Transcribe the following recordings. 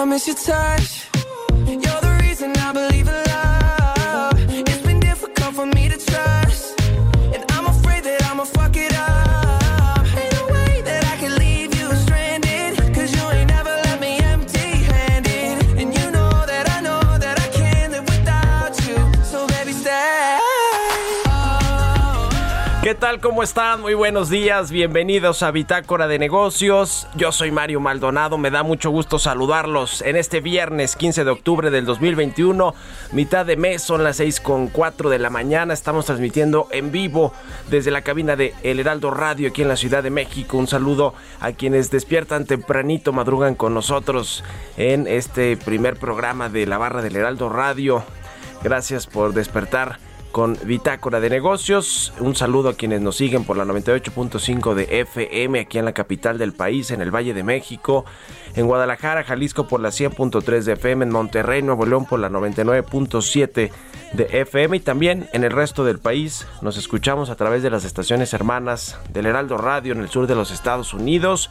I miss your touch. Tal? ¿Cómo están? Muy buenos días. Bienvenidos a Bitácora de Negocios. Yo soy Mario Maldonado. Me da mucho gusto saludarlos en este viernes 15 de octubre del 2021. Mitad de mes, son las 6 con 4 de la mañana. Estamos transmitiendo en vivo desde la cabina de El Heraldo Radio aquí en la Ciudad de México. Un saludo a quienes despiertan tempranito, madrugan con nosotros en este primer programa de la barra del Heraldo Radio. Gracias por despertar con Bitácora de Negocios. Un saludo a quienes nos siguen por la 98.5 de FM aquí en la capital del país, en el Valle de México, en Guadalajara, Jalisco por la 100.3 de FM, en Monterrey, Nuevo León por la 99.7 de FM y también en el resto del país. Nos escuchamos a través de las estaciones hermanas del Heraldo Radio en el sur de los Estados Unidos.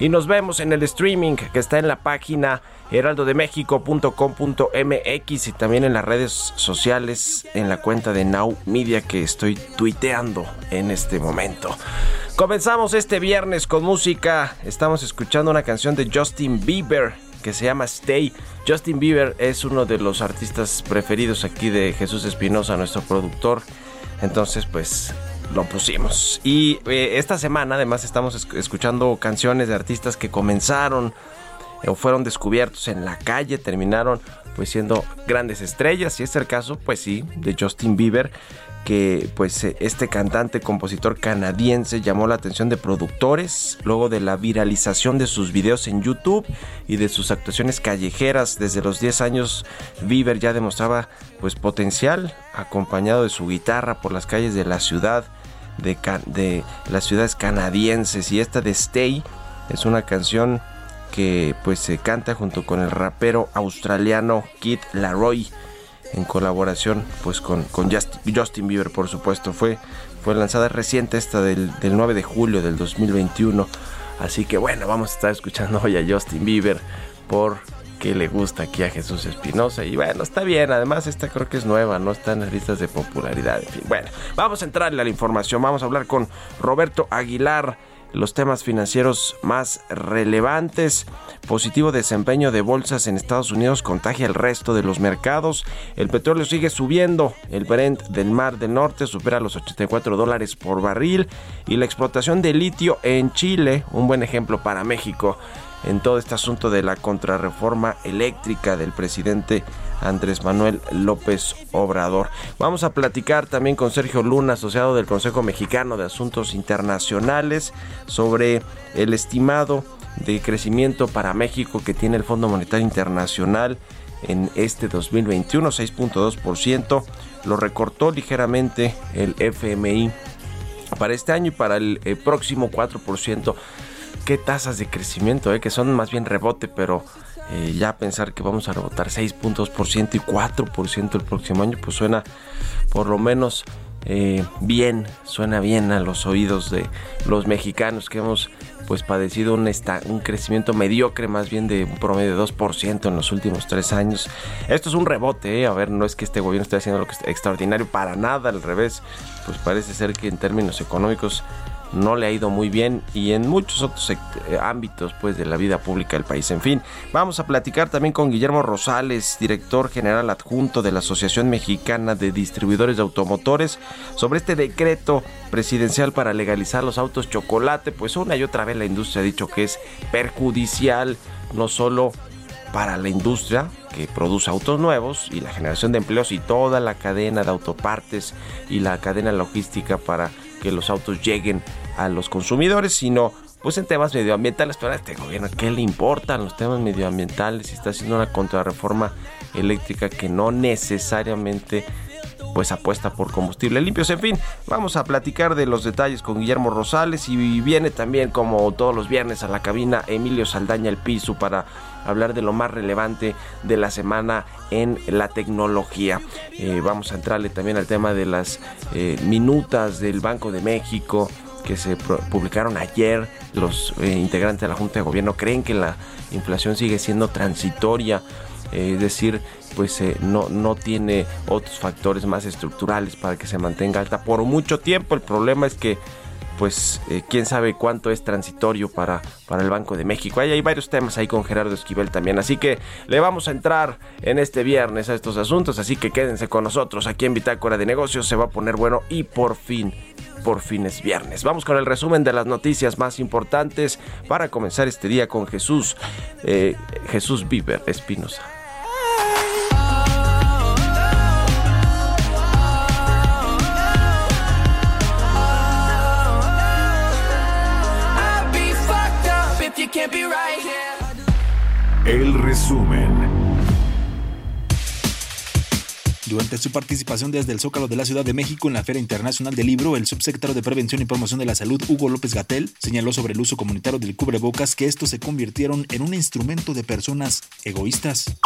Y nos vemos en el streaming que está en la página heraldodemexico.com.mx y también en las redes sociales en la cuenta de Now Media que estoy tuiteando en este momento. Comenzamos este viernes con música. Estamos escuchando una canción de Justin Bieber que se llama Stay. Justin Bieber es uno de los artistas preferidos aquí de Jesús Espinosa, nuestro productor. Entonces, pues lo pusimos. Y eh, esta semana además estamos esc- escuchando canciones de artistas que comenzaron o fueron descubiertos en la calle, terminaron pues siendo grandes estrellas. Este es el caso pues sí de Justin Bieber que pues eh, este cantante compositor canadiense llamó la atención de productores luego de la viralización de sus videos en YouTube y de sus actuaciones callejeras. Desde los 10 años Bieber ya demostraba pues potencial acompañado de su guitarra por las calles de la ciudad de, las ciudades canadienses. Y esta de Stay es una canción que pues se canta junto con el rapero australiano Kid Laroi en colaboración pues con, con Just- Justin Bieber por supuesto. Fue, fue lanzada reciente esta del, del 9 de julio del 2021 así que bueno vamos a estar escuchando hoy a Justin Bieber por que le gusta aquí a Jesús Espinosa y bueno está bien además esta creo que es nueva no está en las listas de popularidad en fin bueno vamos a entrarle a la información vamos a hablar con Roberto Aguilar los temas financieros más relevantes. Positivo desempeño de bolsas en Estados Unidos contagia el resto de los mercados. El petróleo sigue subiendo. El Brent del Mar del Norte supera los 84 dólares por barril. Y la explotación de litio en Chile, un buen ejemplo para México en todo este asunto de la contrarreforma eléctrica del presidente Andrés Manuel López Obrador. Vamos a platicar también con Sergio Luna, asociado del Consejo Mexicano de Asuntos Internacionales, sobre el estimado de crecimiento para México que tiene el Fondo Monetario Internacional en este 2021, 6.2%. Lo recortó ligeramente el FMI para este año y para el, el próximo 4%. Qué tasas de crecimiento, eh, que son más bien rebote, pero eh, ya pensar que vamos a rebotar 6 puntos por ciento y 4% el próximo año, pues suena por lo menos eh, bien, suena bien a los oídos de los mexicanos que hemos pues padecido un, crecimiento mediocre, más bien de un promedio de 2% en los últimos tres años. Esto es un rebote, ¿eh? a ver, no es que este gobierno esté haciendo lo que es extraordinario, para nada, al revés, pues parece ser que en términos económicos no le ha ido muy bien y en muchos otros eh, ámbitos pues de la vida pública del país. En fin, vamos a platicar también con Guillermo Rosales, director general adjunto de la Asociación Mexicana de Distribuidores de Automotores, sobre este decreto presidencial para legalizar los autos chocolate, pues una y otra vez la industria ha dicho que es perjudicial no solo para la industria que produce autos nuevos y la generación de empleos y toda la cadena de autopartes y la cadena logística para que los autos lleguen a los consumidores, sino pues en temas medioambientales, pero a este gobierno, ¿qué le importan los temas medioambientales? Si está haciendo una contrarreforma eléctrica que no necesariamente pues apuesta por combustible limpios. En fin, vamos a platicar de los detalles con Guillermo Rosales y viene también como todos los viernes a la cabina Emilio Saldaña el Piso para hablar de lo más relevante de la semana en la tecnología. Eh, vamos a entrarle también al tema de las eh, minutas del Banco de México que se publicaron ayer. Los eh, integrantes de la Junta de Gobierno creen que la inflación sigue siendo transitoria, es decir, pues no, no tiene otros factores más estructurales para que se mantenga alta por mucho tiempo. El problema es que pues eh, quién sabe cuánto es transitorio para, para el Banco de México. Ahí hay varios temas ahí con Gerardo Esquivel también. Así que le vamos a entrar en este viernes a estos asuntos. Así que quédense con nosotros aquí en Bitácora de Negocios. Se va a poner bueno y por fin, por fin es viernes. Vamos con el resumen de las noticias más importantes para comenzar este día con Jesús, eh, Jesús Bieber Espinosa. El resumen. Durante su participación desde el Zócalo de la Ciudad de México en la Feria Internacional del Libro, el subsecretario de Prevención y Promoción de la Salud, Hugo López Gatel, señaló sobre el uso comunitario del cubrebocas que estos se convirtieron en un instrumento de personas egoístas.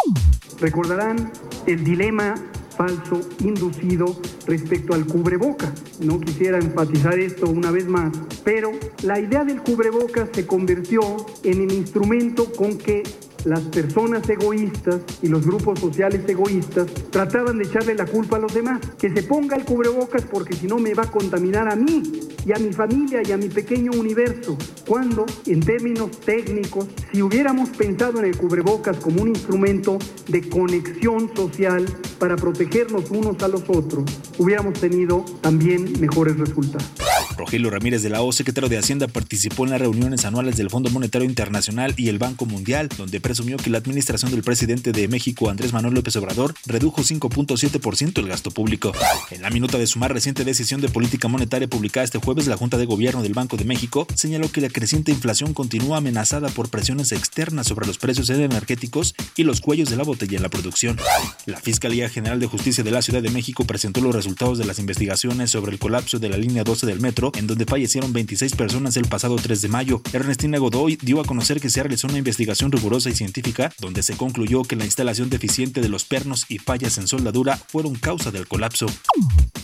Recordarán el dilema falso inducido respecto al cubreboca. No quisiera enfatizar esto una vez más, pero la idea del cubreboca se convirtió en el instrumento con que las personas egoístas y los grupos sociales egoístas trataban de echarle la culpa a los demás. Que se ponga el cubrebocas porque si no me va a contaminar a mí y a mi familia y a mi pequeño universo. Cuando, en términos técnicos, si hubiéramos pensado en el cubrebocas como un instrumento de conexión social para protegernos unos a los otros, hubiéramos tenido también mejores resultados. Rogelio Ramírez de la O, secretario de Hacienda, participó en las reuniones anuales del Fondo Monetario Internacional y el Banco Mundial, donde presumió que la administración del presidente de México, Andrés Manuel López Obrador, redujo 5.7% el gasto público. En la minuta de su más reciente decisión de política monetaria publicada este jueves, la Junta de Gobierno del Banco de México señaló que la creciente inflación continúa amenazada por presiones externas sobre los precios energéticos y los cuellos de la botella en la producción. La Fiscalía General de Justicia de la Ciudad de México presentó los resultados de las investigaciones sobre el colapso de la línea 12 del metro en donde fallecieron 26 personas el pasado 3 de mayo. Ernestina Godoy dio a conocer que se realizó una investigación rigurosa y científica donde se concluyó que la instalación deficiente de los pernos y fallas en soldadura fueron causa del colapso.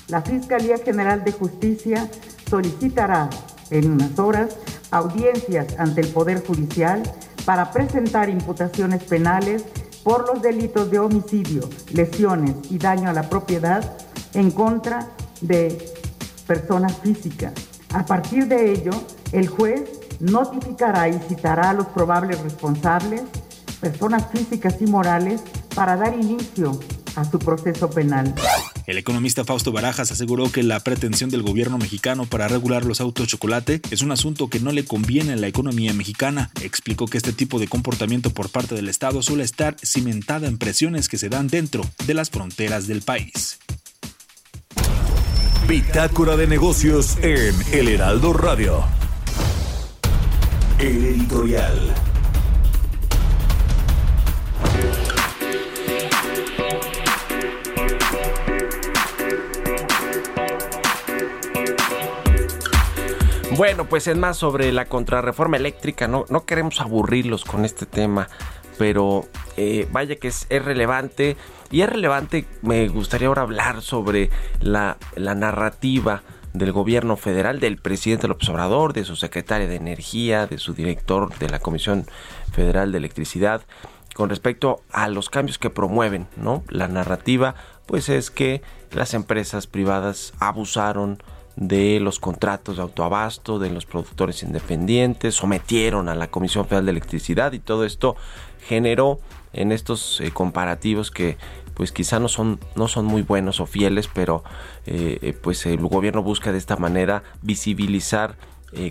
La Fiscalía General de Justicia solicitará en unas horas audiencias ante el Poder Judicial para presentar imputaciones penales por los delitos de homicidio, lesiones y daño a la propiedad en contra de personas físicas. A partir de ello, el juez notificará y citará a los probables responsables, personas físicas y morales, para dar inicio a su proceso penal. El economista Fausto Barajas aseguró que la pretensión del gobierno mexicano para regular los autos chocolate es un asunto que no le conviene a la economía mexicana. Explicó que este tipo de comportamiento por parte del Estado suele estar cimentada en presiones que se dan dentro de las fronteras del país. Bitácora de negocios en El Heraldo Radio. El editorial. Bueno, pues en más sobre la contrarreforma eléctrica, no, no queremos aburrirlos con este tema, pero eh, vaya que es, relevante. Y es relevante, me gustaría ahora hablar sobre la, la narrativa del gobierno federal, del presidente López Obrador, de su secretaria de Energía, de su director de la Comisión Federal de Electricidad, con respecto a los cambios que promueven, ¿no? La narrativa, pues es que las empresas privadas abusaron de los contratos de autoabasto, de los productores independientes, sometieron a la Comisión Federal de Electricidad y todo esto generó en estos eh, comparativos que pues quizá no son, no son muy buenos o fieles, pero eh, eh, pues el gobierno busca de esta manera visibilizar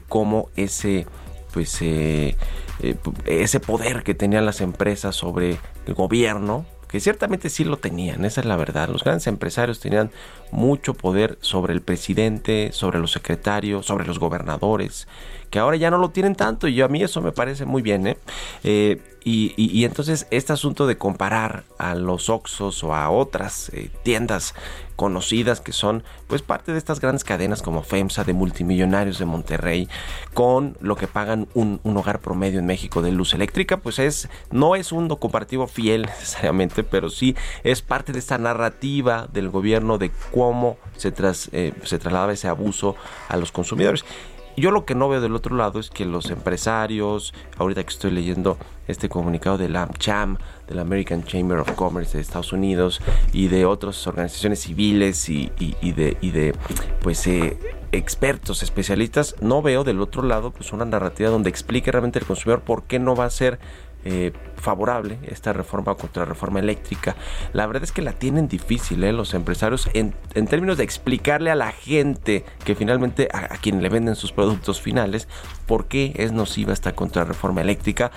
cómo ese pues ese poder que tenían las empresas sobre el gobierno que ciertamente sí lo tenían, esa es la verdad. Los grandes empresarios tenían mucho poder sobre el presidente, sobre los secretarios, sobre los gobernadores, que ahora ya no lo tienen tanto y a mí eso me parece muy bien. ¿eh? eh y, entonces este asunto de comparar a los Oxos o a otras eh, tiendas conocidas que son pues parte de estas grandes cadenas como FEMSA de multimillonarios de Monterrey con lo que pagan un, un, hogar promedio en México de luz eléctrica pues es no es un comparativo fiel necesariamente pero sí es parte de esta narrativa del gobierno de cómo se, tras, eh, se trasladaba ese abuso a los consumidores yo lo que no veo del otro lado es que los empresarios, ahorita que estoy leyendo este comunicado de la AmCham, de la American Chamber of Commerce de Estados Unidos y de otras organizaciones civiles y, de, de pues eh, expertos, especialistas, no veo del otro lado pues una narrativa donde explique realmente al consumidor por qué no va a ser eh, favorable esta reforma contra la reforma eléctrica. La verdad es que la tienen difícil ¿eh? los empresarios en, términos de explicarle a la gente que finalmente a, quien le venden sus productos finales por qué es nociva esta contra reforma eléctrica.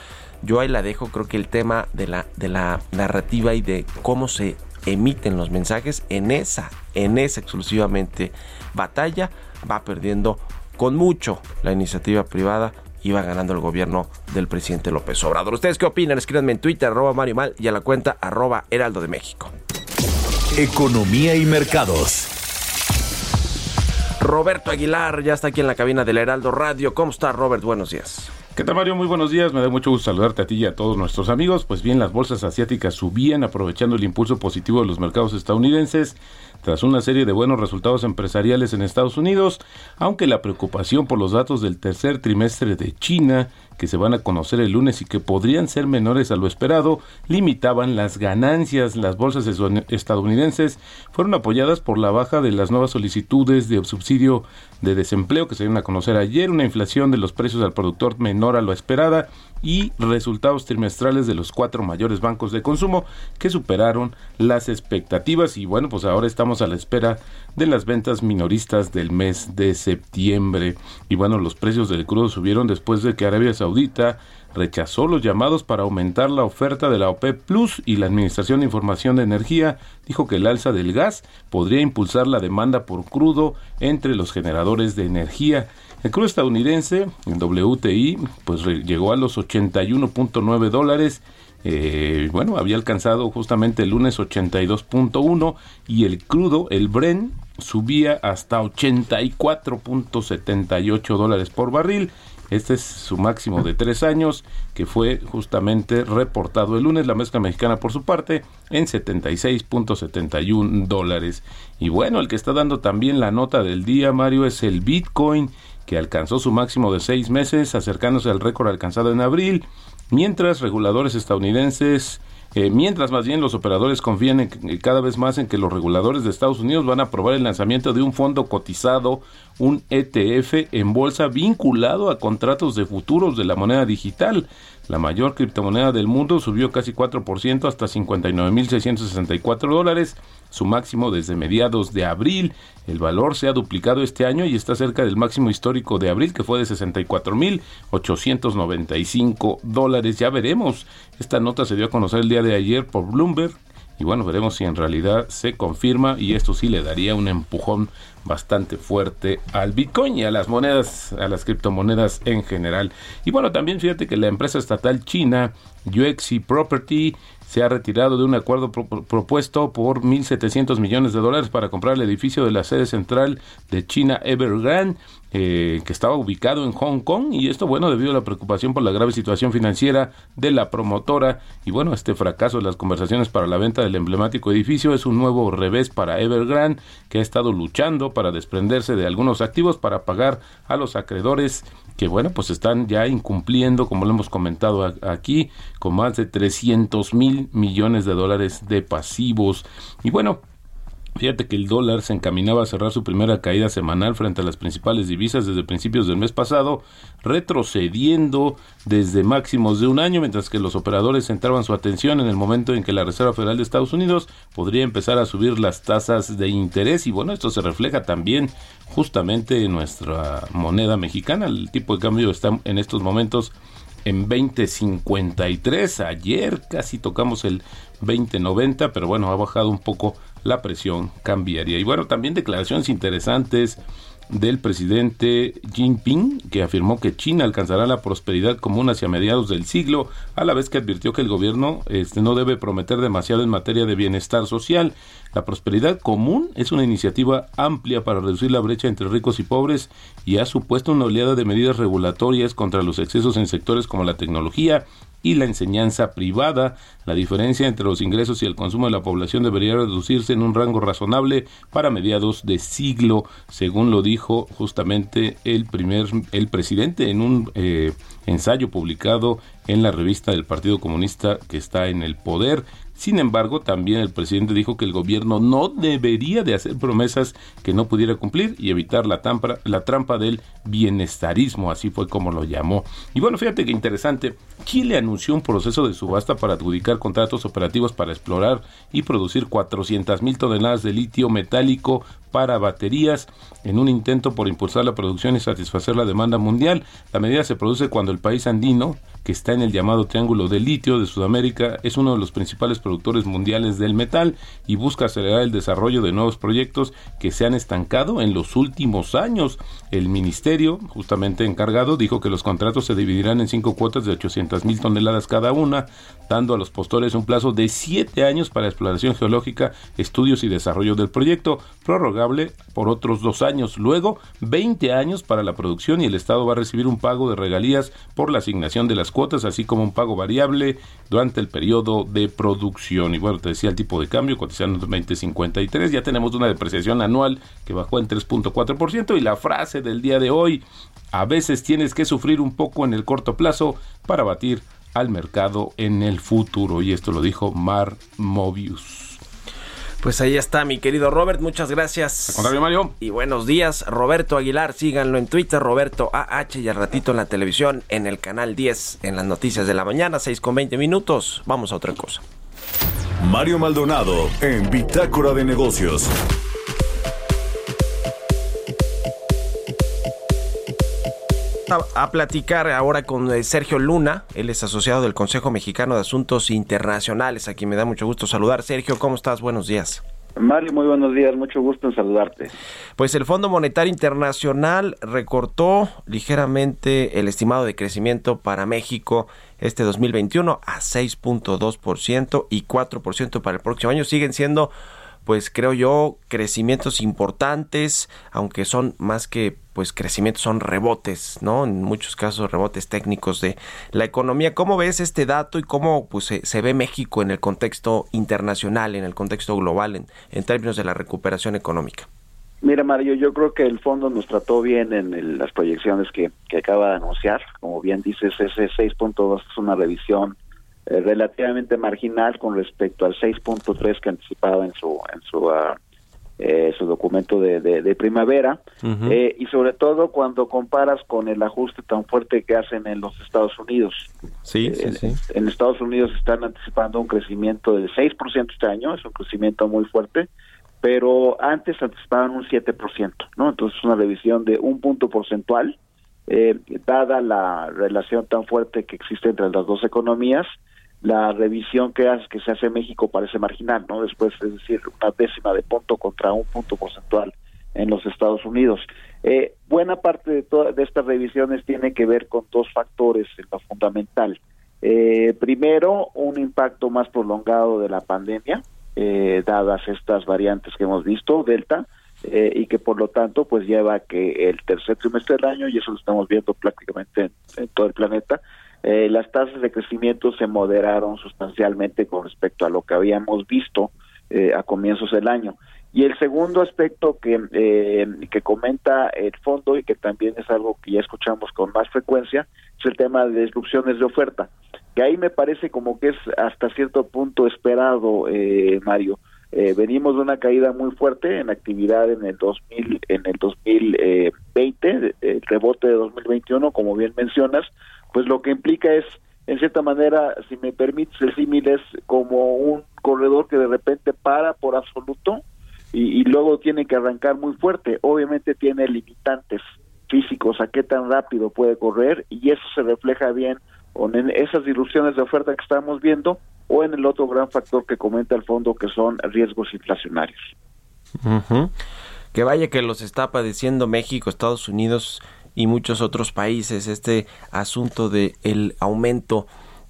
Yo ahí la dejo, creo que el tema de la, de la narrativa y de cómo se emiten los mensajes en esa, en esa exclusivamente batalla va perdiendo con mucho la iniciativa privada iba ganando el gobierno del presidente López Obrador. ¿Ustedes qué opinan? Escríbanme en Twitter, arroba Mario Mal y a la cuenta arroba Heraldo de México. Economía y mercados. Roberto Aguilar ya está aquí en la cabina del Heraldo Radio. ¿Cómo está Robert? Buenos días. ¿Qué tal Mario? Muy buenos días, me da mucho gusto saludarte a ti y a todos nuestros amigos. Pues bien, las bolsas asiáticas subían aprovechando el impulso positivo de los mercados estadounidenses tras una serie de buenos resultados empresariales en Estados Unidos, aunque la preocupación por los datos del tercer trimestre de China que se van a conocer el lunes y que podrían ser menores a lo esperado, limitaban las ganancias. Las bolsas estadounidenses fueron apoyadas por la baja de las nuevas solicitudes de subsidio de desempleo que se dieron a conocer ayer, una inflación de los precios al productor menor a lo esperada y resultados trimestrales de los cuatro mayores bancos de consumo que superaron las expectativas y bueno pues ahora estamos a la espera de las ventas minoristas del mes de septiembre y bueno los precios del crudo subieron después de que Arabia Saudita rechazó los llamados para aumentar la oferta de la OPEP Plus y la Administración de Información de Energía dijo que el alza del gas podría impulsar la demanda por crudo entre los generadores de energía. El crudo estadounidense, el WTI, pues llegó a los 81.9 dólares. Eh, bueno, había alcanzado justamente el lunes 82.1 y el crudo, el Bren, subía hasta 84.78 dólares por barril. Este es su máximo de tres años, que fue justamente reportado el lunes. La mezcla mexicana, por su parte, en 76.71 dólares. Y bueno, el que está dando también la nota del día, Mario, es el Bitcoin que alcanzó su máximo de seis meses, acercándose al récord alcanzado en abril, mientras reguladores estadounidenses eh, mientras más bien los operadores confían cada vez más en que los reguladores de Estados Unidos van a aprobar el lanzamiento de un fondo cotizado, un ETF en bolsa vinculado a contratos de futuros de la moneda digital. La mayor criptomoneda del mundo subió casi 4% hasta 59.664 dólares, su máximo desde mediados de abril. El valor se ha duplicado este año y está cerca del máximo histórico de abril, que fue de 64.895 dólares. Ya veremos. Esta nota se dio a conocer el día de ayer por Bloomberg. Y bueno, veremos si en realidad se confirma y esto sí le daría un empujón bastante fuerte al Bitcoin y a las monedas, a las criptomonedas en general. Y bueno, también fíjate que la empresa estatal china Yuexi Property se ha retirado de un acuerdo propuesto por 1.700 millones de dólares para comprar el edificio de la sede central de China Evergrande eh, que estaba ubicado en Hong Kong y esto bueno debido a la preocupación por la grave situación financiera de la promotora y bueno este fracaso de las conversaciones para la venta del emblemático edificio es un nuevo revés para Evergrande que ha estado luchando para desprenderse de algunos activos para pagar a los acreedores que bueno pues están ya incumpliendo como lo hemos comentado aquí con más de 300 mil millones de dólares de pasivos. Y bueno Fíjate que el dólar se encaminaba a cerrar su primera caída semanal frente a las principales divisas desde principios del mes pasado, retrocediendo desde máximos de un año, mientras que los operadores centraban su atención en el momento en que la Reserva Federal de Estados Unidos podría empezar a subir las tasas de interés. Y bueno, esto se refleja también justamente en nuestra moneda mexicana. El tipo de cambio está en estos momentos en 2053. Ayer casi tocamos el 2090, pero bueno, ha bajado un poco la presión cambiaría. Y bueno, también declaraciones interesantes del presidente Jinping, que afirmó que China alcanzará la prosperidad común hacia mediados del siglo, a la vez que advirtió que el gobierno este, no debe prometer demasiado en materia de bienestar social. La prosperidad común es una iniciativa amplia para reducir la brecha entre ricos y pobres y ha supuesto una oleada de medidas regulatorias contra los excesos en sectores como la tecnología, y la enseñanza privada. La diferencia entre los ingresos y el consumo de la población debería reducirse en un rango razonable para mediados de siglo, según lo dijo justamente el primer el presidente en un eh, ensayo publicado en la revista del Partido Comunista que está en el poder. Sin embargo, también el presidente dijo que el gobierno no debería de hacer promesas que no pudiera cumplir y evitar la, trampa, la trampa del bienestarismo, así fue como lo llamó. Y bueno, fíjate que interesante, Chile anunció un proceso de subasta para adjudicar contratos operativos para explorar y producir 400 mil toneladas de litio metálico para baterías en un intento por impulsar la producción y satisfacer la demanda mundial. La medida se produce cuando el país andino, que está en el llamado Triángulo de Litio de Sudamérica, es uno de los principales productores mundiales del metal y busca acelerar el desarrollo de nuevos proyectos que se han estancado en los últimos años. El ministerio, justamente encargado, dijo que los contratos se dividirán en cinco cuotas de 800 mil toneladas cada una, dando a los postores un plazo de siete años para exploración geológica, estudios y desarrollo del proyecto, prorrogable por otros dos años. Luego, 20 años para la producción y el Estado va a recibir un pago de regalías por la asignación de las cuotas, así como un pago variable durante el periodo de producción. Y bueno, te decía el tipo de cambio, cotizando en 2053, ya tenemos una depreciación anual que bajó en 3.4% y la frase del día de hoy, a veces tienes que sufrir un poco en el corto plazo para batir al mercado en el futuro. Y esto lo dijo Mar Mobius. Pues ahí está, mi querido Robert, muchas gracias. Mario. Y buenos días, Roberto Aguilar, síganlo en Twitter, Roberto AH y al ratito en la televisión, en el canal 10, en las noticias de la mañana, 6 con 20 minutos. Vamos a otra cosa. Mario Maldonado en Bitácora de Negocios. A platicar ahora con eh, Sergio Luna, él es asociado del Consejo Mexicano de Asuntos Internacionales, a quien me da mucho gusto saludar. Sergio, ¿cómo estás? Buenos días. Mario, muy buenos días, mucho gusto en saludarte. Pues el Fondo Monetario Internacional recortó ligeramente el estimado de crecimiento para México este 2021 a 6.2% y 4% para el próximo año. Siguen siendo pues creo yo, crecimientos importantes, aunque son más que pues crecimientos, son rebotes, ¿no? En muchos casos rebotes técnicos de la economía. ¿Cómo ves este dato y cómo pues, se, ve México en el contexto internacional, en el contexto global, en, en términos de la recuperación económica? Mira, Mario, yo creo que el fondo nos trató bien en las proyecciones que, que acaba de anunciar. Como bien dices, ese 6.2 es una revisión eh, relativamente marginal con respecto al 6.3 que anticipaba en su en su ah, eh, su documento de, de, primavera eh, y sobre todo cuando comparas con el ajuste tan fuerte que hacen en los Estados Unidos. Sí, sí, sí. En Estados Unidos están anticipando un crecimiento del 6% este año, es un crecimiento muy fuerte, pero antes anticipaban un 7%, ¿no? Entonces es una revisión de un punto porcentual, dada la relación tan fuerte que existe entre las dos economías, la revisión que, hace, que se hace en México parece marginal, ¿no? Después, es decir, una décima de punto contra un punto porcentual en los Estados Unidos. Eh, buena parte de, estas revisiones tiene que ver con dos factores en lo fundamental. Eh, primero, un impacto más prolongado de la pandemia, eh, dadas estas variantes que hemos visto, Delta, eh, y que por lo tanto pues lleva que el tercer trimestre del año, y eso lo estamos viendo prácticamente en, todo el planeta, eh, las tasas de crecimiento se moderaron sustancialmente con respecto a lo que habíamos visto eh, a comienzos del año. Y el segundo aspecto que, que comenta el fondo y que también es algo que ya escuchamos con más frecuencia es el tema de disrupciones de oferta, que ahí me parece como que es hasta cierto punto esperado, Mario eh, venimos de una caída muy fuerte en actividad en el 2000, en el 2020, el rebote de 2021, como bien mencionas, pues lo que implica es, en cierta manera, si me permites, el símil es como un corredor que de repente para por absoluto y, luego tiene que arrancar muy fuerte. Obviamente tiene limitantes físicos a qué tan rápido puede correr y eso se refleja bien en esas disrupciones de oferta que estamos viendo o en el otro gran factor que comenta el fondo que son riesgos inflacionarios. Que vaya que los está padeciendo México, Estados Unidos y muchos otros países este asunto de el aumento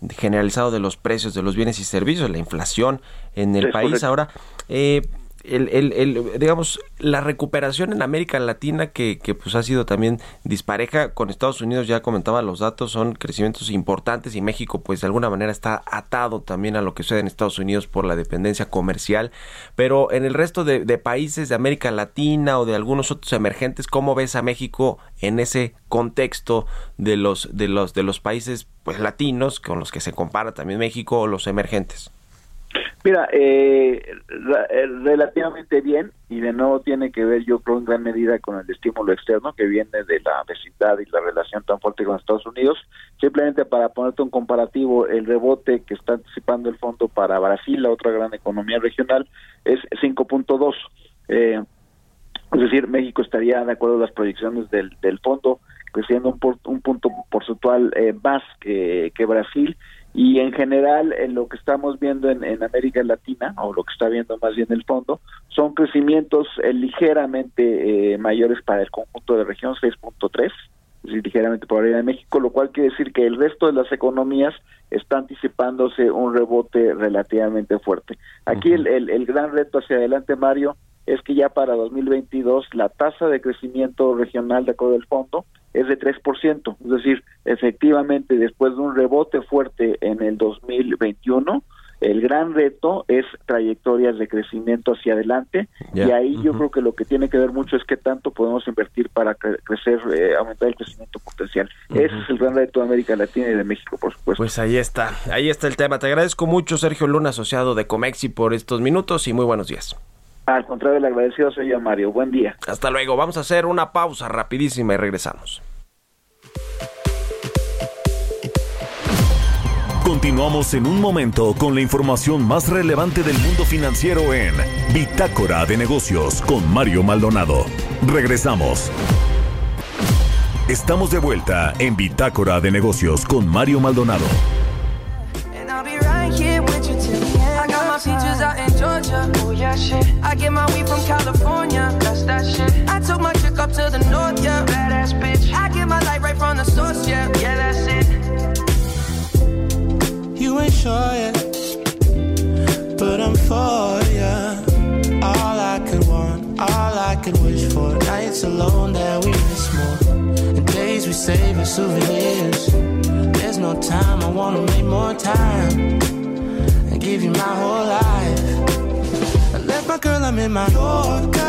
generalizado de los precios de los bienes y servicios, la inflación en el país. Ahora, eh, el, el, el, digamos, la recuperación en América Latina que, que, pues ha sido también dispareja con Estados Unidos, ya comentaba los datos, son crecimientos importantes y México pues de alguna manera está atado también a lo que sucede en Estados Unidos por la dependencia comercial, pero en el resto de, de países de América Latina o de algunos otros emergentes, ¿cómo ves a México en ese contexto de los, de los, de los países pues latinos con los que se compara también México o los emergentes? Mira, eh, eh, relativamente bien y de nuevo tiene que ver yo creo en gran medida con el estímulo externo que viene de la vecindad y la relación tan fuerte con Estados Unidos. Simplemente para ponerte un comparativo, el rebote que está anticipando el fondo para Brasil, la otra gran economía regional, es 5.2. Eh, es decir, México estaría, de acuerdo a las proyecciones del, del fondo, creciendo un, un punto porcentual eh, más que Brasil y en general en lo que estamos viendo en, América Latina o lo que está viendo más bien el fondo son crecimientos eh, ligeramente eh, mayores para el conjunto de región 6.3 es decir, ligeramente por arriba de México, lo cual quiere decir que el resto de las economías está anticipándose un rebote relativamente fuerte. Aquí el, el, el gran reto hacia adelante, Mario, es que ya para 2022 la tasa de crecimiento regional de acuerdo al fondo es de 3%, es decir, efectivamente después de un rebote fuerte en el 2021, el gran reto es trayectorias de crecimiento hacia adelante y ahí yo creo que lo que tiene que ver mucho es qué tanto podemos invertir para crecer, eh, aumentar el crecimiento potencial. Ese es el gran reto de América Latina y de México, por supuesto. Pues ahí está, ahí está el tema. Te agradezco mucho, Sergio Luna, asociado de Comexi, por estos minutos y muy buenos días. Al contrario, el agradecido soy yo, Mario. Buen día. Hasta luego. Vamos a hacer una pausa rapidísima y regresamos. Continuamos en un momento con la información más relevante del mundo financiero en Bitácora de Negocios con Mario Maldonado. Regresamos. Estamos de vuelta en Bitácora de Negocios con Mario Maldonado. Peaches out in Georgia. Oh yeah, shit. I get my weed from California. That's that shit. I took my chick up to the north, yeah. Badass bitch. I get my light right from the source, yeah. Yeah, that's it. You ain't sure yet, but I'm for ya. All I could want, all I could wish for. Nights alone that we miss more. And days we save as souvenirs. There's no time, I wanna make more time give you my whole life. I left my girl, I'm in my Yorker.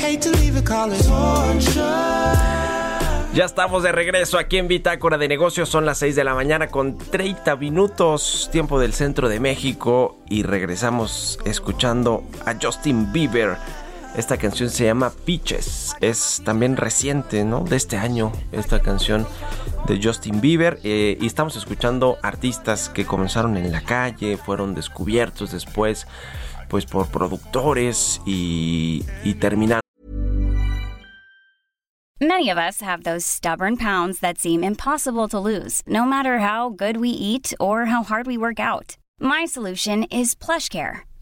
Hate to leave call it Ya estamos de regreso aquí en Bitácora de Negocios. Son las 6 de la mañana con 30 minutos, tiempo del centro de México. Y regresamos escuchando a Justin Bieber. Esta canción se llama Peaches. Es también reciente, ¿no? De este año, esta canción de Justin Bieber eh, y estamos escuchando artistas que comenzaron en la calle, fueron descubiertos después pues por productores y, y terminaron. Many of us have those stubborn pounds that seem impossible to lose, no matter how good we eat or how hard we work out. My solution is PlushCare.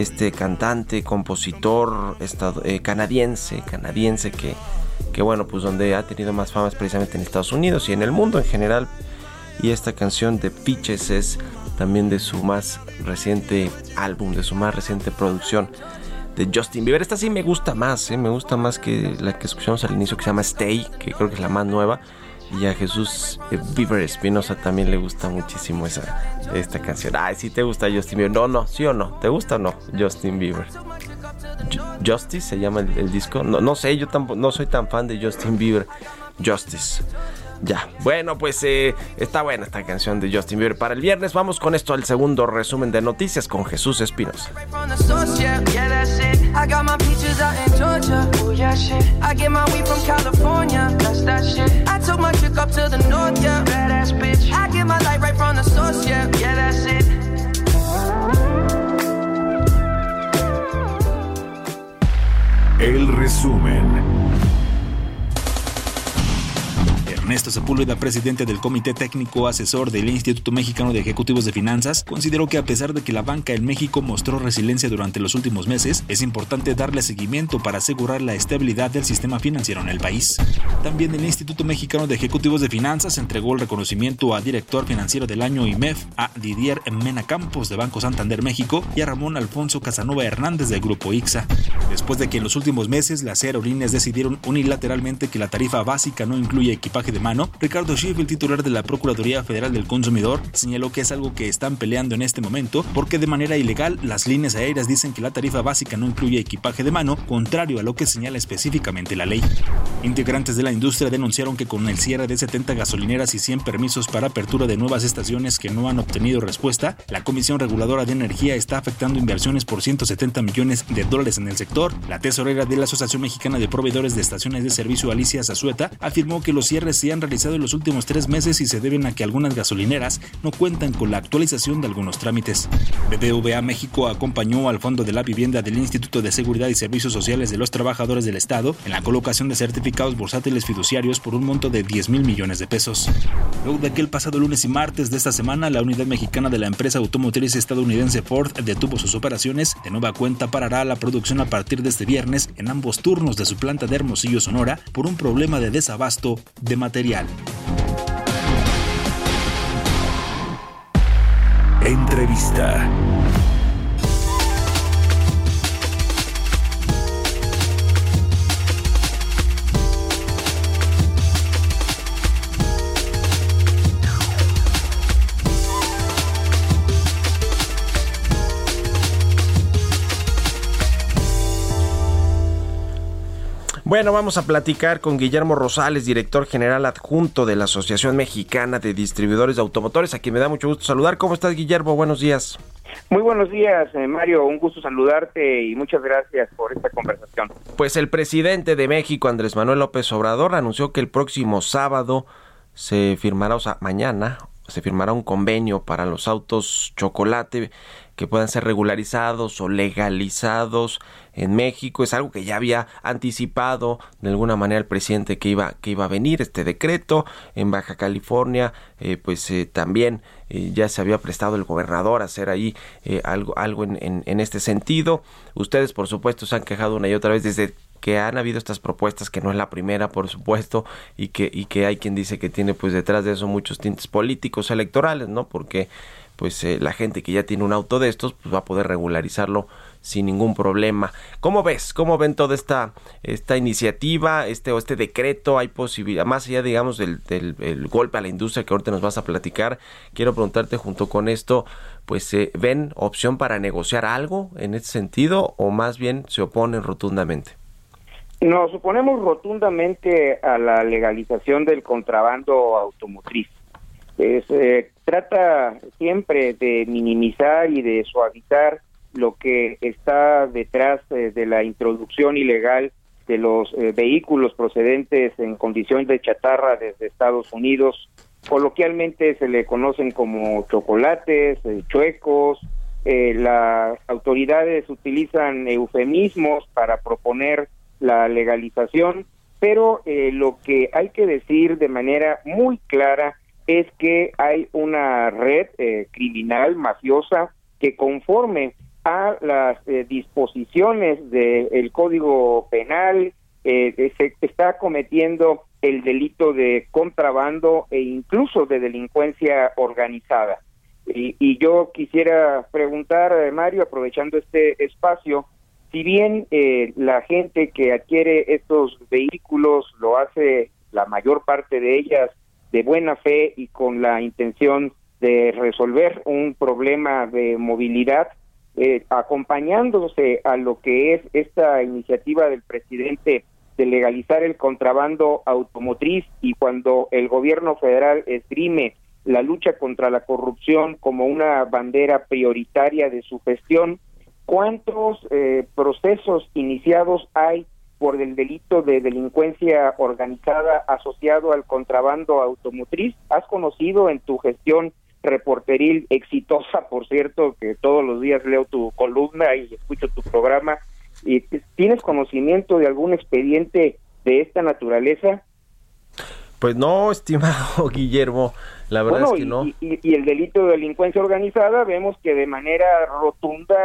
este cantante, compositor eh, canadiense, canadiense que, que bueno, pues donde ha tenido más fama es precisamente en Estados Unidos y en el mundo en general. Y esta canción de Peaches es también de su más reciente álbum, de su más reciente producción de Justin Bieber. Esta sí me gusta más, ¿eh? me gusta más que la que escuchamos al inicio que se llama Stay, que creo que es la más nueva. Y a Jesús eh, Bieber Espinosa también le gusta muchísimo esa, esta canción. Ay, si te gusta Justin Bieber. No, no, sí o no. ¿Te gusta o no Justin Bieber? Justice se llama el, el disco. No, no sé, yo tampoco, no soy tan fan de Justin Bieber. Justice. Ya, bueno, pues eh, está buena esta canción de Justin Bieber. Para el viernes. Vamos con esto al segundo resumen de noticias con Jesús Espinosa. El resumen. Ernesto Sepúlveda, presidente del Comité Técnico Asesor del Instituto Mexicano de Ejecutivos de Finanzas, consideró que a pesar de que la banca en México mostró resiliencia durante los últimos meses, es importante darle seguimiento para asegurar la estabilidad del sistema financiero en el país. También el Instituto Mexicano de Ejecutivos de Finanzas entregó el reconocimiento a director financiero del año IMEF a Didier Mena Campos de Banco Santander México y a Ramón Alfonso Casanova Hernández del Grupo IXA. Después de que en los últimos meses las aerolíneas decidieron unilateralmente que la tarifa básica no incluye equipaje de mano, Ricardo Schiff, el titular de la Procuraduría Federal del Consumidor, señaló que es algo que están peleando en este momento porque de manera ilegal las líneas aéreas dicen que la tarifa básica no incluye equipaje de mano, contrario a lo que señala específicamente la ley. Integrantes de la industria denunciaron que con el cierre de 70 gasolineras y 100 permisos para apertura de nuevas estaciones que no han obtenido respuesta, la Comisión Reguladora de Energía está afectando inversiones por 170 millones de dólares en el sector. La tesorera de la Asociación Mexicana de Proveedores de Estaciones de Servicio, Alicia Zazueta, afirmó que los cierres se han realizado en los últimos tres meses y se deben a que algunas gasolineras no cuentan con la actualización de algunos trámites. BBVA México acompañó al Fondo de la Vivienda del Instituto de Seguridad y Servicios Sociales de los Trabajadores del Estado en la colocación de certificados bursátiles fiduciarios por un monto de 10 mil millones de pesos. Luego de que el pasado lunes y martes de esta semana la unidad mexicana de la empresa automotriz estadounidense Ford detuvo sus operaciones, de nueva cuenta parará la producción a partir de este viernes en ambos turnos de su planta de Hermosillo, Sonora, por un problema de desabasto de material. Entrevista. Bueno, vamos a platicar con Guillermo Rosales, director general adjunto de la Asociación Mexicana de Distribuidores de Automotores, a quien me da mucho gusto saludar. ¿Cómo estás, Guillermo? Buenos días. Muy buenos días, eh, Mario. Un gusto saludarte y muchas gracias por esta conversación. Pues el presidente de México, Andrés Manuel López Obrador, anunció que el próximo sábado se firmará, o sea, mañana, se firmará un convenio para los autos chocolate que puedan ser regularizados o legalizados en México. Es algo que ya había anticipado de alguna manera el presidente que iba, que iba a venir este decreto. En Baja California, eh, pues eh, también eh, ya se había prestado el gobernador a hacer ahí algo, algo en, en, en este sentido. Ustedes, por supuesto, se han quejado una y otra vez desde que han habido estas propuestas, que no es la primera, por supuesto, y que, y que hay quien dice que tiene pues detrás de eso muchos tintes políticos electorales, ¿no? Porque pues eh, la gente que ya tiene un auto de estos pues va a poder regularizarlo sin ningún problema. ¿Cómo ves? ¿Cómo ven toda esta esta iniciativa, este o este decreto? Hay posibilidad, más allá digamos del, del el golpe a la industria que ahorita nos vas a platicar, quiero preguntarte junto con esto, pues eh, ven opción para negociar algo en ese sentido o más bien se oponen rotundamente. Nos oponemos rotundamente a la legalización del contrabando automotriz. Eh, trata siempre de minimizar y de suavizar lo que está detrás eh, de la introducción ilegal de los eh, vehículos procedentes en condición de chatarra desde Estados Unidos. Coloquialmente se le conocen como chocolates, chuecos. las autoridades utilizan eufemismos para proponer la legalización, pero eh, lo que hay que decir de manera muy clara es que hay una red eh, criminal, mafiosa, que conforme a las eh, disposiciones del Código Penal se está cometiendo el delito de contrabando e incluso de delincuencia organizada. Y, y yo quisiera preguntar, Mario, aprovechando este espacio, si bien eh, la gente que adquiere estos vehículos lo hace la mayor parte de ellas de buena fe y con la intención de resolver un problema de movilidad, eh, acompañándose a lo que es esta iniciativa del presidente de legalizar el contrabando automotriz y cuando el gobierno federal esgrime la lucha contra la corrupción como una bandera prioritaria de su gestión, ¿Cuántos eh, procesos iniciados hay por el delito de delincuencia organizada asociado al contrabando automotriz? ¿Has conocido en tu gestión reporteril exitosa, por cierto, que todos los días leo tu columna y escucho tu programa? ¿Y ¿Tienes conocimiento de algún expediente de esta naturaleza? Pues no, estimado Guillermo, la verdad es que no. Y, el delito de delincuencia organizada vemos que de manera rotunda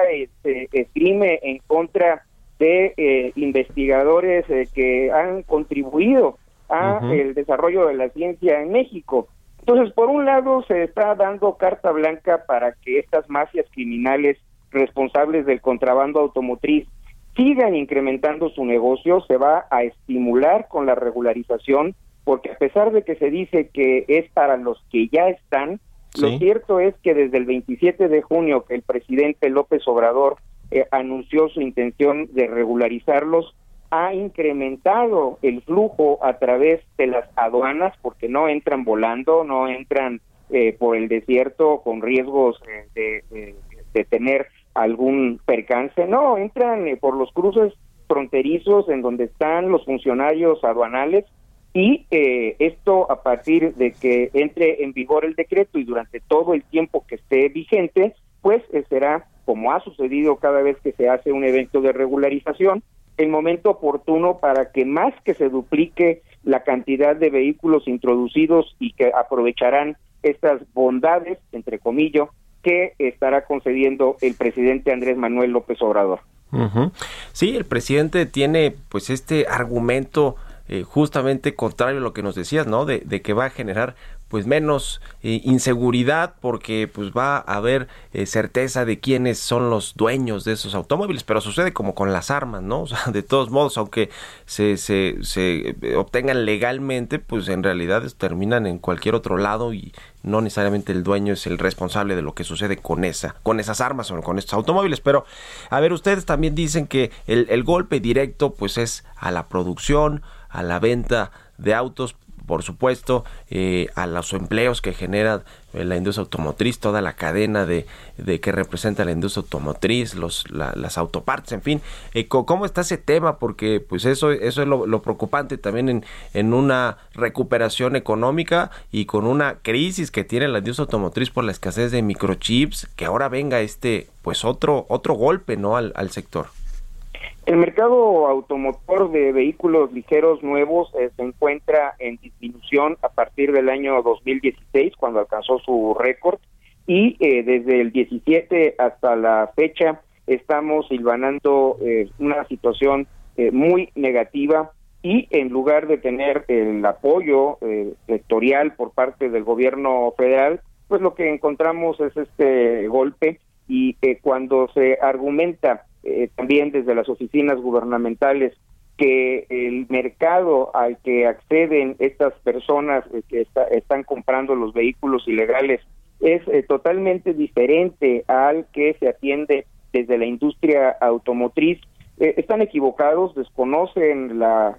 se esgrime en contra de eh, investigadores eh, que han contribuido a el desarrollo de la ciencia en México. Entonces, por un lado, se está dando carta blanca para que estas mafias criminales responsables del contrabando automotriz sigan incrementando su negocio, se va a estimular con la regularización porque a pesar de que se dice que es para los que ya están, lo cierto es que desde el 27 de junio que el presidente López Obrador eh, anunció su intención de regularizarlos, ha incrementado el flujo a través de las aduanas, porque no entran volando, no entran eh, por el desierto con riesgos eh, de, de, tener algún percance, no, entran por los cruces fronterizos en donde están los funcionarios aduanales y eh, esto a partir de que entre en vigor el decreto y durante todo el tiempo que esté vigente, pues eh, será, como ha sucedido cada vez que se hace un evento de regularización, el momento oportuno para que más que se duplique la cantidad de vehículos introducidos y que aprovecharán estas bondades, entre comillas, que estará concediendo el presidente Andrés Manuel López Obrador. Sí, el presidente tiene pues este argumento eh, justamente contrario a lo que nos decías, ¿no? De, que va a generar pues menos eh, inseguridad porque pues va a haber eh, certeza de quiénes son los dueños de esos automóviles, pero sucede como con las armas, ¿no? O sea, de todos modos, aunque se, se, se obtengan legalmente, pues en realidad terminan en cualquier otro lado y no necesariamente el dueño es el responsable de lo que sucede con esa, con esas armas o con estos automóviles. Pero, a ver, ustedes también dicen que el, el golpe directo pues es a la producción, a la venta de autos, por supuesto, eh, a los empleos que genera eh, la industria automotriz, toda la cadena de, de que representa la industria automotriz, los, las autopartes, en fin. Eh, ¿Cómo está ese tema? Porque pues eso, eso es lo, preocupante también en, en, una recuperación económica y con una crisis que tiene la industria automotriz por la escasez de microchips, que ahora venga este, pues otro, otro golpe, ¿no? al, al sector. El mercado automotor de vehículos ligeros nuevos eh, se encuentra en disminución a partir del año 2016, cuando alcanzó su récord, y eh, desde el 17 hasta la fecha estamos silvanando eh, una situación muy negativa. Y en lugar de tener el apoyo sectorial por parte del gobierno federal, pues lo que encontramos es este golpe. Y cuando se argumenta eh, también desde las oficinas gubernamentales que el mercado al que acceden estas personas eh, que están comprando los vehículos ilegales es eh, totalmente diferente al que se atiende desde la industria automotriz. están equivocados, desconocen las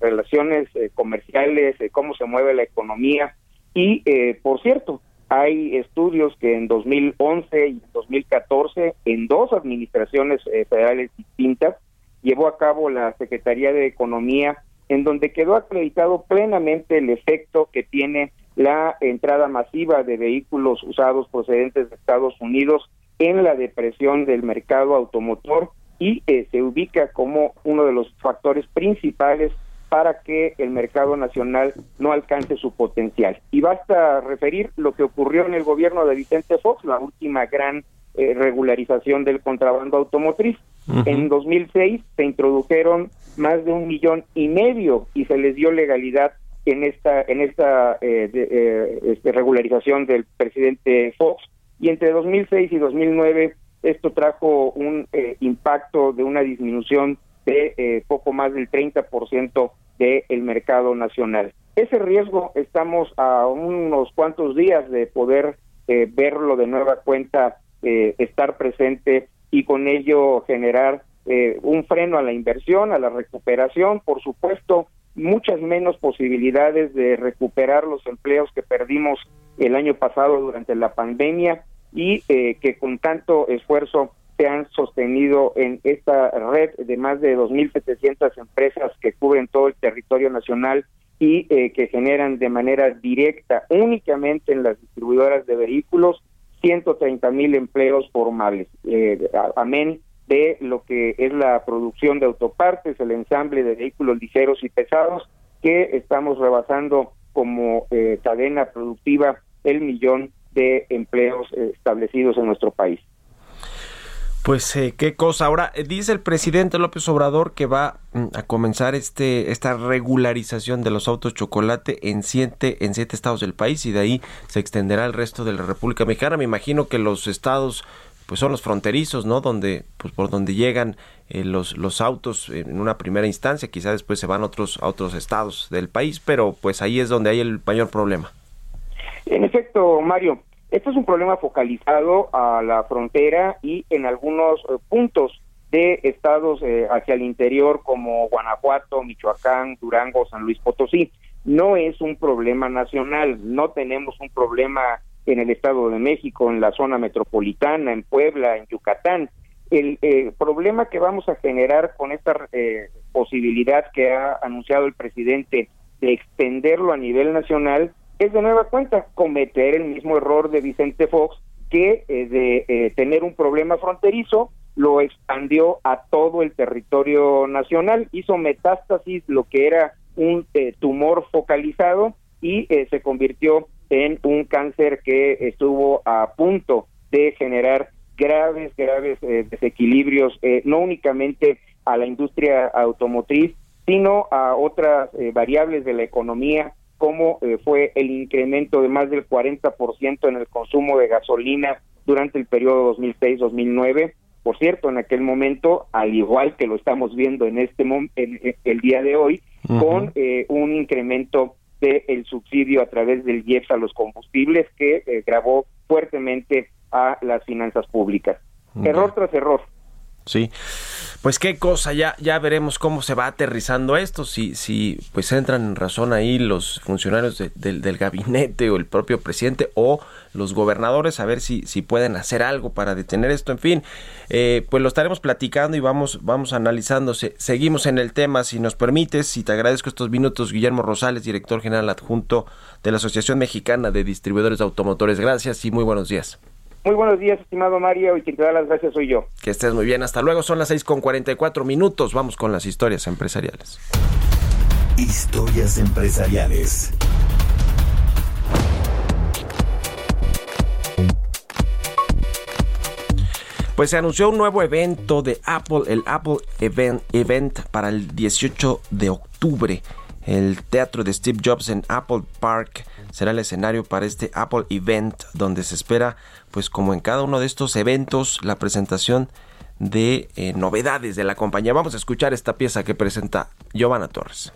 relaciones comerciales, cómo se mueve la economía y, por cierto, hay estudios que en 2011 y 2014, en dos administraciones eh, federales distintas, llevó a cabo la Secretaría de Economía, en donde quedó acreditado plenamente el efecto que tiene la entrada masiva de vehículos usados procedentes de Estados Unidos en la depresión del mercado automotor y eh, se ubica como uno de los factores principales para que el mercado nacional no alcance su potencial. Y basta referir lo que ocurrió en el gobierno de Vicente Fox, la última gran eh, regularización del contrabando automotriz. En 2006 se introdujeron más de un millón y medio y se les dio legalidad en esta en esta eh, eh, este, regularización del presidente Fox y entre 2006 y 2009 esto trajo un impacto de una disminución de poco más del 30% del mercado nacional. Ese riesgo estamos a unos cuantos días de poder verlo de nueva cuenta eh, estar presente y con ello generar eh, un freno a la inversión, a la recuperación, por supuesto, muchas menos posibilidades de recuperar los empleos que perdimos el año pasado durante la pandemia y eh, que con tanto esfuerzo se han sostenido en esta red de más de 2.700 empresas que cubren todo el territorio nacional y que generan de manera directa únicamente en las distribuidoras de vehículos 130 mil empleos formales. Eh, amén de lo que es la producción de autopartes, el ensamble de vehículos ligeros y pesados, que estamos rebasando como eh, cadena productiva el millón de empleos eh, establecidos en nuestro país. Pues eh, qué cosa. Ahora eh, dice el presidente López Obrador que va mm, a comenzar este esta regularización de los autos chocolate en siete en siete estados del país y de ahí se extenderá al resto de la República Mexicana. Me imagino que los estados pues son los fronterizos, ¿no? Donde pues por donde llegan eh, los los autos en una primera instancia, quizá después se van a otros a otros estados del país, pero pues ahí es donde hay el mayor problema. En efecto, Mario, este es un problema focalizado a la frontera y en algunos eh, puntos de estados eh, hacia el interior como Guanajuato, Michoacán, Durango, San Luis Potosí. No es un problema nacional, no tenemos un problema en el Estado de México, en la zona metropolitana, en Puebla, en Yucatán. El eh, problema que vamos a generar con esta posibilidad que ha anunciado el presidente de extenderlo a nivel nacional es de nueva cuenta cometer el mismo error de Vicente Fox que eh, de eh, tener un problema fronterizo lo expandió a todo el territorio nacional, hizo metástasis lo que era un eh, tumor focalizado y se convirtió en un cáncer que estuvo a punto de generar graves, graves desequilibrios, no únicamente a la industria automotriz, sino a otras variables de la economía como eh, fue el incremento de más del 40% en el consumo de gasolina durante el periodo 2006-2009. Por cierto, en aquel momento, al igual que lo estamos viendo en este en, el día de hoy, con eh, un incremento del subsidio a través del IEPS a los combustibles que eh, grabó fuertemente a las finanzas públicas. Error tras error. Sí. Pues qué cosa, ya, ya veremos cómo se va aterrizando esto, si, si pues entran en razón ahí los funcionarios del gabinete o el propio presidente o los gobernadores, a ver si, si pueden hacer algo para detener esto, en fin, eh, pues lo estaremos platicando y vamos, vamos analizándose. Seguimos en el tema, si nos permites, y te agradezco estos minutos, Guillermo Rosales, director general adjunto de la Asociación Mexicana de Distribuidores de Automotores. Gracias y muy buenos días. Muy buenos días, estimado Mario, y quien te da las gracias soy yo. Que estés muy bien, hasta luego, son las 6 con 44 minutos, vamos con las historias empresariales. Historias empresariales. Pues se anunció un nuevo evento de Apple, el Apple Event, Event para el 18 de octubre. El teatro de Steve Jobs en Apple Park será el escenario para este Apple Event donde se espera pues como en cada uno de estos eventos la presentación de eh, novedades de la compañía. Vamos a escuchar esta pieza que presenta Giovanna Torres.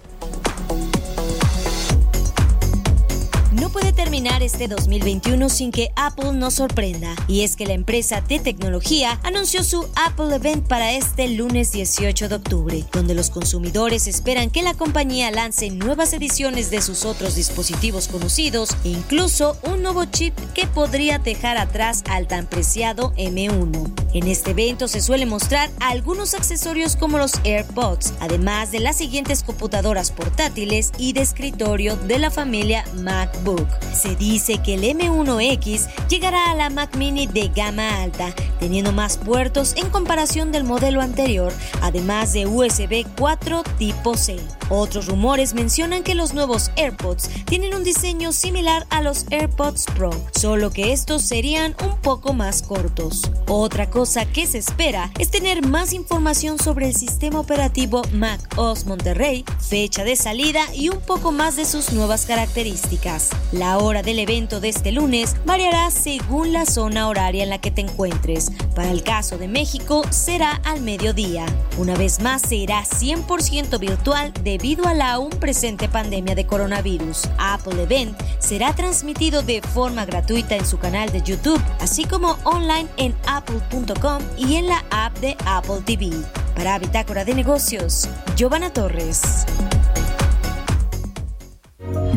Terminar este 2021 sin que Apple nos sorprenda. Y es que la empresa de tecnología anunció su Apple Event para este lunes 18 de octubre, donde los consumidores esperan que la compañía lance nuevas ediciones de sus otros dispositivos conocidos e incluso un nuevo chip que podría dejar atrás al tan preciado M1. En este evento se suele mostrar algunos accesorios como los AirPods, además de las siguientes computadoras portátiles y de escritorio de la familia MacBook. Se dice que el M1X llegará a la Mac Mini de gama alta, teniendo más puertos en comparación del modelo anterior, además de USB 4 tipo C. Otros rumores mencionan que los nuevos AirPods tienen un diseño similar a los AirPods Pro, solo que estos serían un poco más cortos. Otra cosa que se espera es tener más información sobre el sistema operativo Mac OS Monterrey, fecha de salida y un poco más de sus nuevas características. La hora del evento de este lunes variará según la zona horaria en la que te encuentres. Para el caso de México será al mediodía. Una vez más será 100% virtual debido a la aún presente pandemia de coronavirus. Apple Event será transmitido de forma gratuita en su canal de YouTube, así como online en apple.com y en la app de Apple TV. Para Bitácora de Negocios, Giovanna Torres.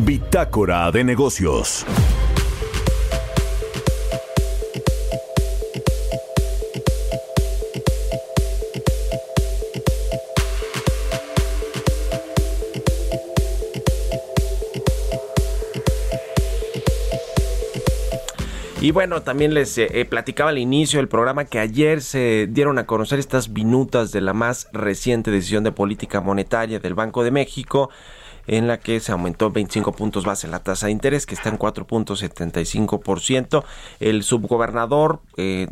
Bitácora de Negocios. Y bueno, también les eh, eh, platicaba al inicio del programa que ayer se dieron a conocer estas minutas de la más reciente decisión de política monetaria del Banco de México en la que se aumentó 25 puntos base la tasa de interés, que está en 4.75%. El subgobernador eh,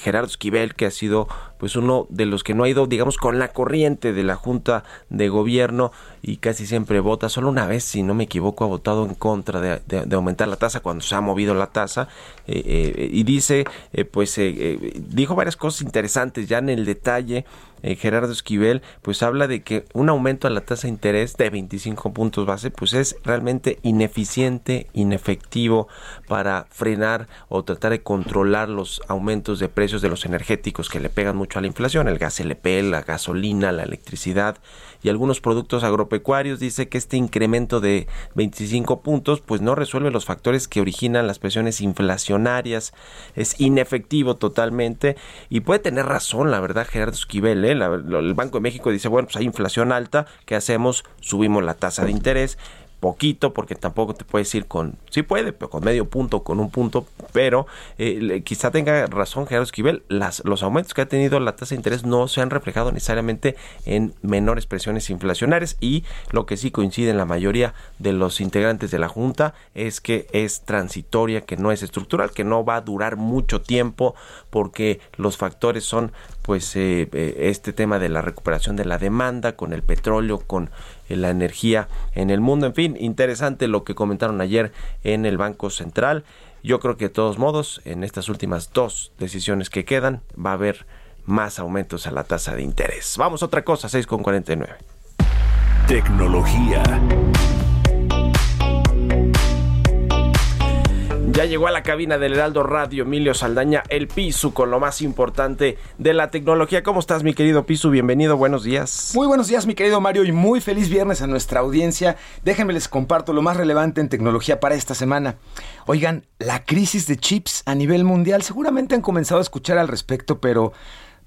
Gerardo Esquivel, que ha sido pues uno de los que no ha ido, digamos, con la corriente de la Junta de Gobierno y casi siempre vota, solo una vez, si no me equivoco, ha votado en contra de, aumentar la tasa cuando se ha movido la tasa eh, eh, y dice, pues dijo varias cosas interesantes ya en el detalle eh, Gerardo Esquivel, pues habla de que un aumento a la tasa de interés de 25 puntos base, pues es realmente ineficiente, inefectivo para frenar o tratar de controlar los aumentos de precios de los energéticos que le pegan mucho a la inflación, el gas LP, la gasolina, la electricidad y algunos productos agropecuarios. Dice que este incremento de 25 puntos pues no resuelve los factores que originan las presiones inflacionarias, es inefectivo totalmente y puede tener razón, la verdad, Gerardo Esquivel, ¿eh? el Banco de México dice, bueno, pues hay inflación alta, ¿qué hacemos? Subimos la tasa de interés poquito, porque tampoco te puedes ir con, sí puede, pero con medio punto, con un punto, pero eh, quizá tenga razón Gerardo Esquivel, las, los aumentos que ha tenido la tasa de interés no se han reflejado necesariamente en menores presiones inflacionarias y lo que sí coincide en la mayoría de los integrantes de la Junta es que es transitoria, que no es estructural, que no va a durar mucho tiempo porque los factores son pues eh, eh, este tema de la recuperación de la demanda con el petróleo, con eh, la energía en el mundo. En fin, interesante lo que comentaron ayer en el Banco Central. Yo creo que de todos modos, en estas últimas dos decisiones que quedan, va a haber más aumentos a la tasa de interés. Vamos a otra cosa, 6,49. Tecnología. Ya llegó a la cabina del Heraldo Radio Emilio Saldaña, el Pisu, con lo más importante de la tecnología. ¿Cómo estás, mi querido Pisu? Bienvenido, buenos días. Muy buenos días, mi querido Mario, y muy feliz viernes a nuestra audiencia. Déjenme les comparto lo más relevante en tecnología para esta semana. Oigan, la crisis de chips a nivel mundial, seguramente han comenzado a escuchar al respecto, pero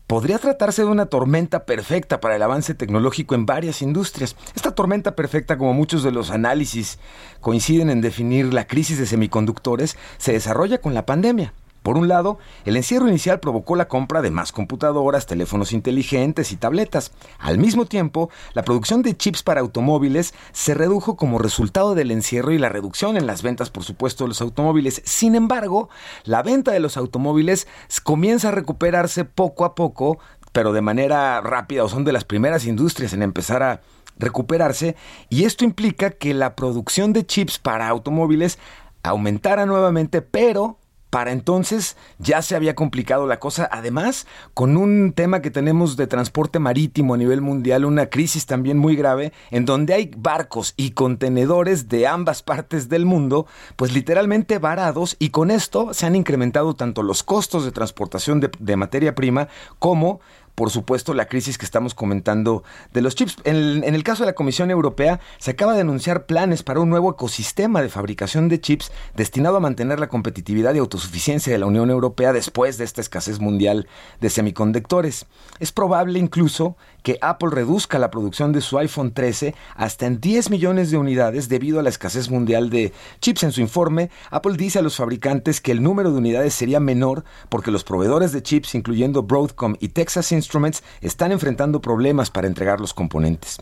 podría tratarse de una tormenta perfecta para el avance tecnológico en varias industrias. Esta tormenta perfecta, como muchos de los análisis coinciden en definir la crisis de semiconductores, se desarrolla con la pandemia. Por un lado, el encierro inicial provocó la compra de más computadoras, teléfonos inteligentes y tabletas. Al mismo tiempo, la producción de chips para automóviles se redujo como resultado del encierro y la reducción en las ventas, por supuesto, de los automóviles. Sin embargo, la venta de los automóviles comienza a recuperarse poco a poco, pero de manera rápida, o son de las primeras industrias en empezar a recuperarse, y esto implica que la producción de chips para automóviles aumentara nuevamente, pero para entonces ya se había complicado la cosa, además con un tema que tenemos de transporte marítimo a nivel mundial, una crisis también muy grave, en donde hay barcos y contenedores de ambas partes del mundo, pues literalmente varados y con esto se han incrementado tanto los costos de transportación de, de materia prima como por supuesto, la crisis que estamos comentando de los chips. En, el caso de la Comisión Europea, se acaba de anunciar planes para un nuevo ecosistema de fabricación de chips destinado a mantener la competitividad y autosuficiencia de la Unión Europea después de esta escasez mundial de semiconductores. Es probable incluso que Apple reduzca la producción de su iPhone 13 hasta en 10 millones de unidades debido a la escasez mundial de chips. En su informe, Apple dice a los fabricantes que el número de unidades sería menor porque los proveedores de chips, incluyendo Broadcom y Texas Instruments, están enfrentando problemas para entregar los componentes.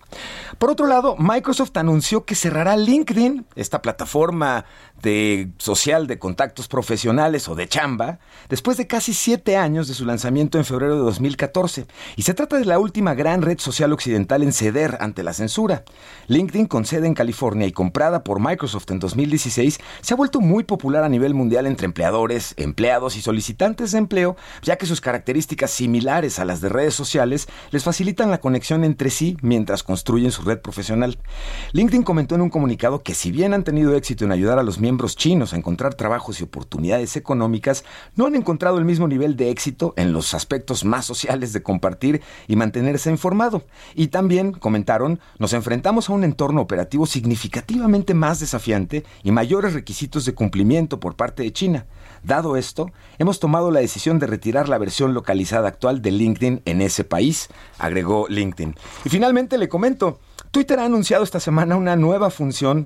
Por otro lado, Microsoft anunció que cerrará LinkedIn, esta plataforma de social de contactos profesionales o de chamba, después de casi siete años de su lanzamiento en febrero de 2014. Y se trata de la última gran red social occidental en ceder ante la censura. LinkedIn, con sede en California y comprada por Microsoft en 2016, se ha vuelto muy popular a nivel mundial entre empleadores, empleados y solicitantes de empleo, ya que sus características similares a las de redes sociales les facilitan la conexión entre sí mientras construyen su red profesional. LinkedIn comentó en un comunicado que si bien han tenido éxito en ayudar a los miembros chinos a encontrar trabajos y oportunidades económicas, no han encontrado el mismo nivel de éxito en los aspectos más sociales de compartir y mantenerse informado. Y también, comentaron, nos enfrentamos a un entorno operativo significativamente más desafiante y mayores requisitos de cumplimiento por parte de China. Dado esto, hemos tomado la decisión de retirar la versión localizada actual de LinkedIn en ese país, agregó LinkedIn. Y finalmente le comento, Twitter ha anunciado esta semana una nueva función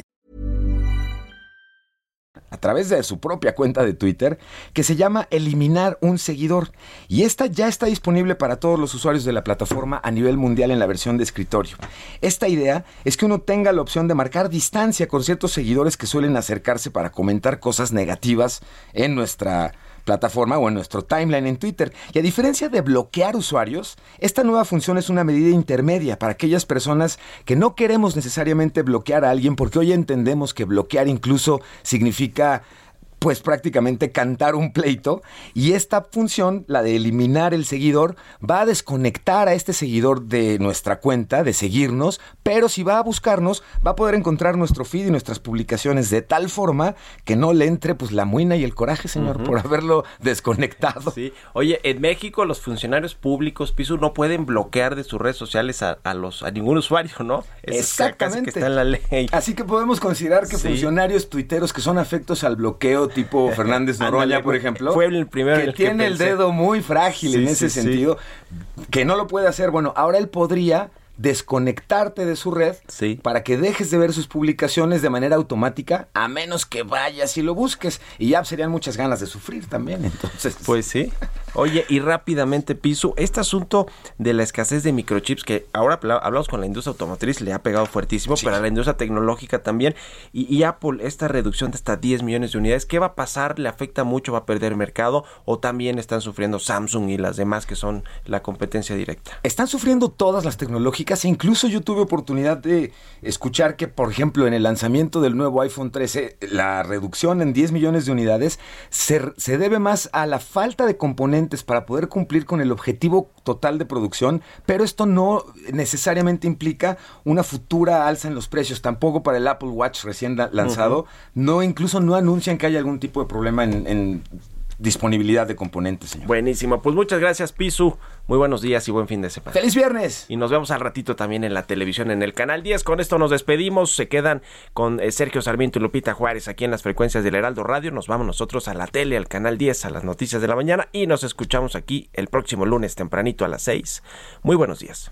A través de su propia cuenta de Twitter que se llama Eliminar un seguidor. Y esta ya está disponible para todos los usuarios de la plataforma a nivel mundial en la versión de escritorio. Esta idea es que uno tenga la opción de marcar distancia con ciertos seguidores que suelen acercarse para comentar cosas negativas en nuestra plataforma o en nuestro timeline en Twitter. Y a diferencia de bloquear usuarios, esta nueva función es una medida intermedia para aquellas personas que no queremos necesariamente bloquear a alguien porque hoy entendemos que bloquear incluso significa pues prácticamente cantar un pleito y esta función, la de eliminar el seguidor, va a desconectar a este seguidor de nuestra cuenta, de seguirnos, pero si va a buscarnos, va a poder encontrar nuestro feed y nuestras publicaciones de tal forma que no le entre pues la muina y el coraje, señor, por haberlo desconectado. Sí. Oye, en México los funcionarios públicos, Piso, no pueden bloquear de sus redes sociales a, los a ningún usuario, ¿no? Exactamente. Que está en la ley. Así que podemos considerar que funcionarios tuiteros que son afectos al bloqueo tipo Fernández Noroña, por ejemplo. Fue el primero que tiene el dedo muy frágil en ese sentido, que no lo puede hacer. Bueno, ahora él podría desconectarte de su red para que dejes de ver sus publicaciones de manera automática, a menos que vayas y lo busques. Y ya serían muchas ganas de sufrir también, entonces. Pues sí. Oye, y rápidamente, Piso, este asunto de la escasez de microchips, que ahora hablamos con la industria automotriz, le ha pegado fuertísimo, pero a la industria tecnológica también, y, Apple, esta reducción de hasta 10 millones de unidades, ¿qué va a pasar? ¿Le afecta mucho? ¿Va a perder mercado? ¿O también están sufriendo Samsung y las demás que son la competencia directa? Están sufriendo todas las tecnológicas, incluso yo tuve oportunidad de escuchar que, por ejemplo, en el lanzamiento del nuevo iPhone 13, la reducción en 10 millones de unidades se, se debe más a la falta de componentes para poder cumplir con el objetivo total de producción, pero esto no necesariamente implica una futura alza en los precios, tampoco para el Apple Watch recién lanzado, no incluso no anuncian que haya algún tipo de problema en disponibilidad de componentes, señor. Buenísimo. Pues muchas gracias, Pisu. Muy buenos días y buen fin de semana. ¡Feliz viernes! Y nos vemos al ratito también en la televisión, en el canal 10. Con esto nos despedimos. Se quedan con eh, Sergio Sarmiento y Lupita Juárez aquí en las frecuencias del Heraldo Radio. Nos vamos nosotros a la tele, al canal 10, a las noticias de la mañana. Y nos escuchamos aquí el próximo lunes tempranito a las 6. Muy buenos días.